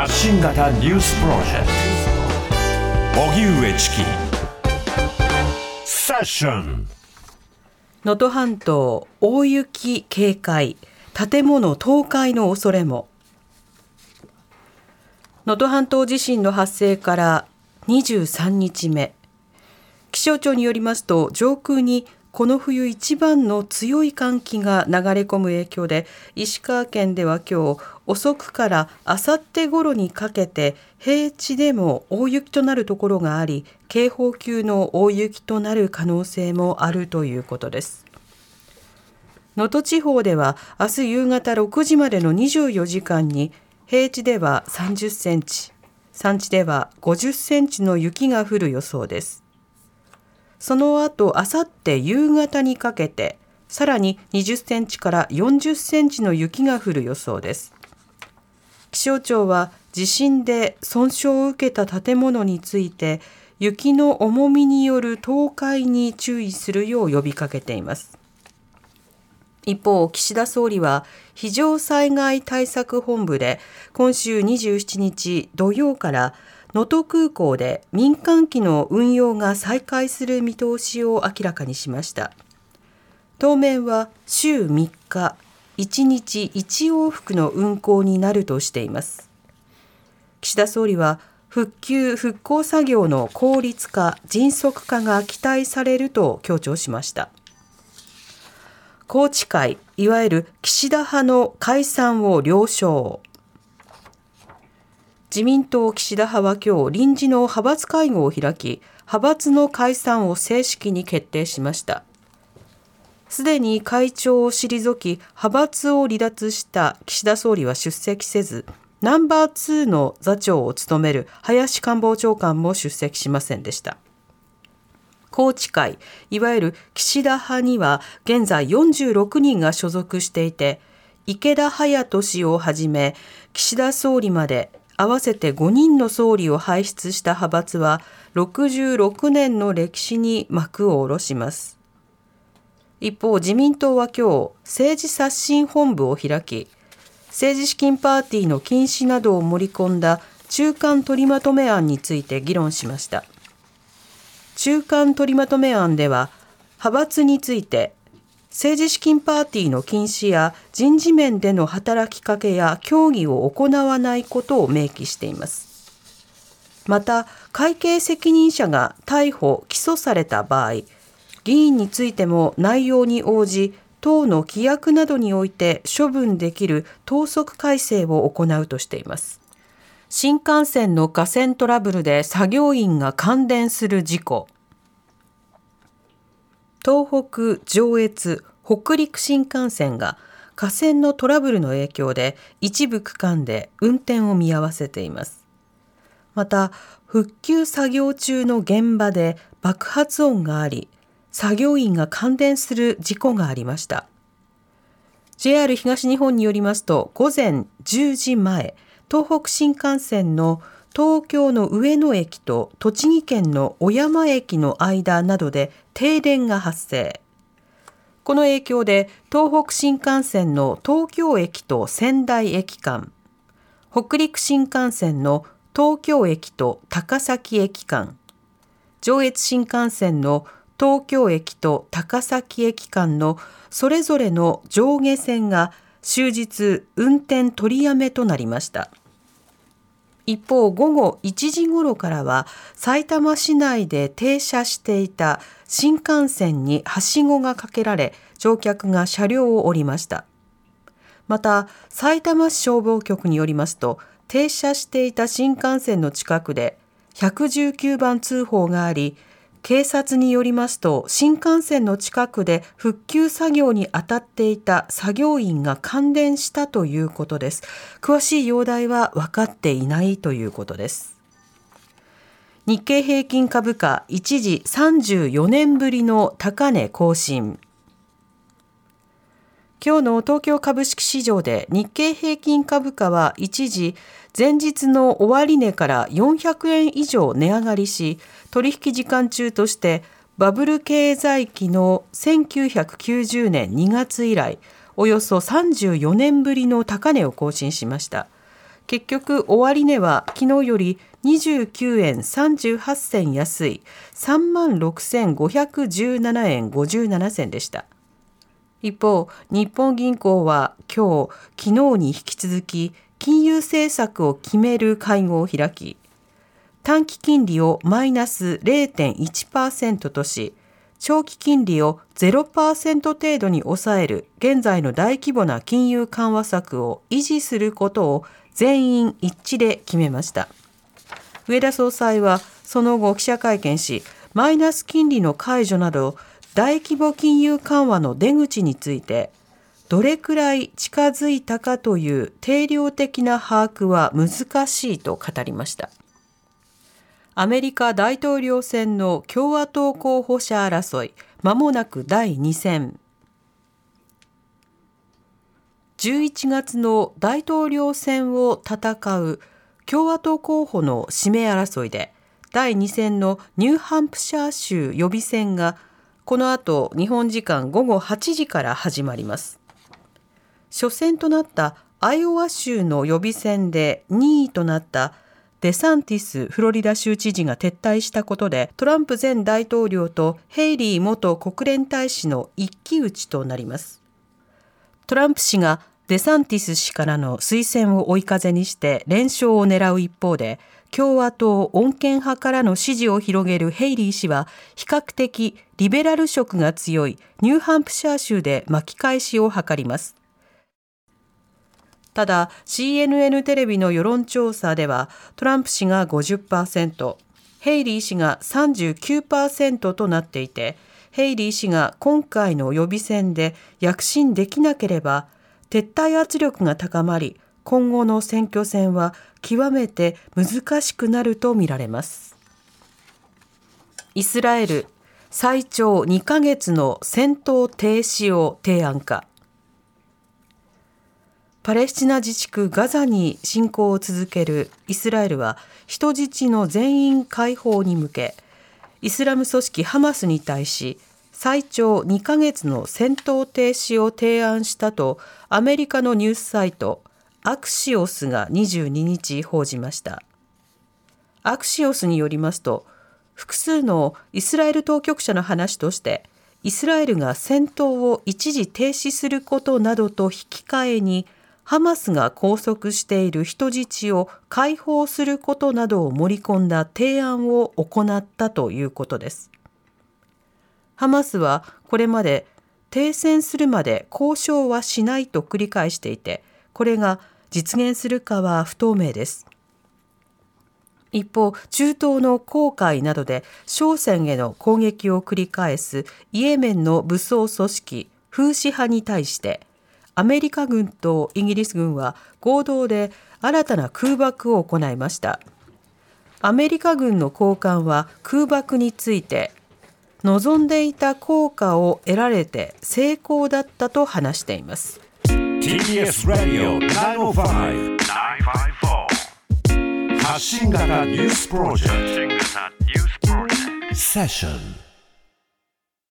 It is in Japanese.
発信型ニュースプロジェクト。荻上チキ。セッション。能登半島大雪警戒。建物倒壊の恐れも。能登半島地震の発生から23日目。気象庁によりますと上空にこの冬一番の強い寒気が流れ込む影響で石川県では今日遅くからあさって頃にかけて平地でも大雪となるところがあり警報級の大雪となる可能性もあるということです。能登地方では明日夕方6時までの24時間に平地では30センチ山地では50センチの雪が降る予想です。その後、あさって夕方にかけて、さらに20センチから40センチの雪が降る予想です。気象庁は地震で損傷を受けた建物について、雪の重みによる倒壊に注意するよう呼びかけています。一方、岸田総理は非常災害対策本部で今週27日土曜から能登空港で民間機の運用が再開する見通しを明らかにしました。当面は週3日1日1往復の運航になるとしています。岸田総理は復旧・復興作業の効率化・迅速化が期待されると強調しました。宏池会いわゆる岸田派の解散を了承。自民党岸田派は今日臨時の派閥会合を開き派閥の解散を正式に決定しました。すでに会長を退き派閥を離脱した岸田総理は出席せずナンバー2の座長を務める林官房長官も出席しませんでした。宏池会いわゆる岸田派には現在46人が所属していて池田隼人氏をはじめ岸田総理まで合わせて5人の総理を輩出した派閥は66年の歴史に幕を下ろします。一方、自民党は今日、政治刷新本部を開き、政治資金パーティーの禁止などを盛り込んだ中間取りまとめ案について議論しました。中間取りまとめ案では、派閥について政治資金パーティーの禁止や人事面での働きかけや協議を行わないことを明記しています。また、会計責任者が逮捕・起訴された場合、議員についても内容に応じ、党の規約などにおいて処分できる党則改正を行うとしています。新幹線の架線トラブルで作業員が感電する事故。東北上越北陸新幹線が架線のトラブルの影響で一部区間で運転を見合わせていますまた復旧作業中の現場で爆発音があり作業員が感電する事故がありました JR 東日本によりますと午前10時前東北新幹線の東京の上野駅と栃木県の小山駅の間などで停電が発生。この影響で東北新幹線の東京駅と仙台駅間、北陸新幹線の東京駅と高崎駅間、上越新幹線の東京駅と高崎駅間のそれぞれの上下線が終日運転取りやめとなりました。一方、午後1時ごろからは、さいたま市内で停車していた新幹線にはしごがかけられ、乗客が車両を降りました。また、さいたま市消防局によりますと、停車していた新幹線の近くで119番通報があり、警察によりますと新幹線の近くで復旧作業に当たっていた作業員が感電したということです。詳しい容体は分かっていないということです。日経平均株価一時34年ぶりの高値更新。今日の東京株式市場で日経平均株価は一時前日の終値から400円以上値上がりし取引時間中としてバブル経済期の1990年2月以来およそ34年ぶりの高値を更新しました。結局終値は昨日より29円38銭安い3万6517円57銭でした。一方日本銀行は今日昨日に引き続き金融政策を決める会合を開き短期金利をマイナス0.1%とし長期金利を0%程度に抑える現在の大規模な金融緩和策を維持することを全員一致で決めました。上田総裁はその後記者会見しマイナス金利の解除など大規模金融緩和の出口についてどれくらい近づいたかという定量的な把握は難しいと語りました。アメリカ大統領選の共和党候補者争いまもなく第2戦。11月の大統領選を戦う共和党候補の指名争いで第2戦のニューハンプシャー州予備選がこの後日本時間午後8時から始まります。初戦となったアイオワ州の予備選で2位となったデサンティスフロリダ州知事が撤退したことでトランプ前大統領とヘイリー元国連大使の一騎打ちとなります。トランプ氏がデサンティス氏からの推薦を追い風にして連勝を狙う一方で共和党穏健派からの支持を広げるヘイリー氏は比較的リベラル色が強いニューハンプシャー州で巻き返しを図ります。ただ CNN テレビの世論調査ではトランプ氏が50%ヘイリー氏が39%となっていてヘイリー氏が今回の予備選で躍進できなければ撤退圧力が高まり今後の選挙戦は極めて難しくなるとみられます。イスラエル最長2ヶ月の戦闘停止を提案か。パレスチナ自治区ガザに侵攻を続けるイスラエルは人質の全員解放に向けイスラム組織ハマスに対し最長2ヶ月の戦闘停止を提案したとアメリカのニュースサイトアクシオスが22日報じましたアクシオスによりますと複数のイスラエル当局者の話としてイスラエルが戦闘を一時停止することなどと引き換えにハマスが拘束している人質を解放することなどを盛り込んだ提案を行ったということです。ハマスはこれまで停戦するまで交渉はしないと繰り返していて、これが実現するかは不透明です。一方、中東の航海などで商船への攻撃を繰り返すイエメンの武装組織フーシ派に対してアメリカ軍とイギリス軍は合同で新たな空爆を行いましたアメリカ軍の高官は空爆について望んでいた効果を得られて成功だったと話しています TBS ラディオ905-954発信型ニュースプロジェクトセッション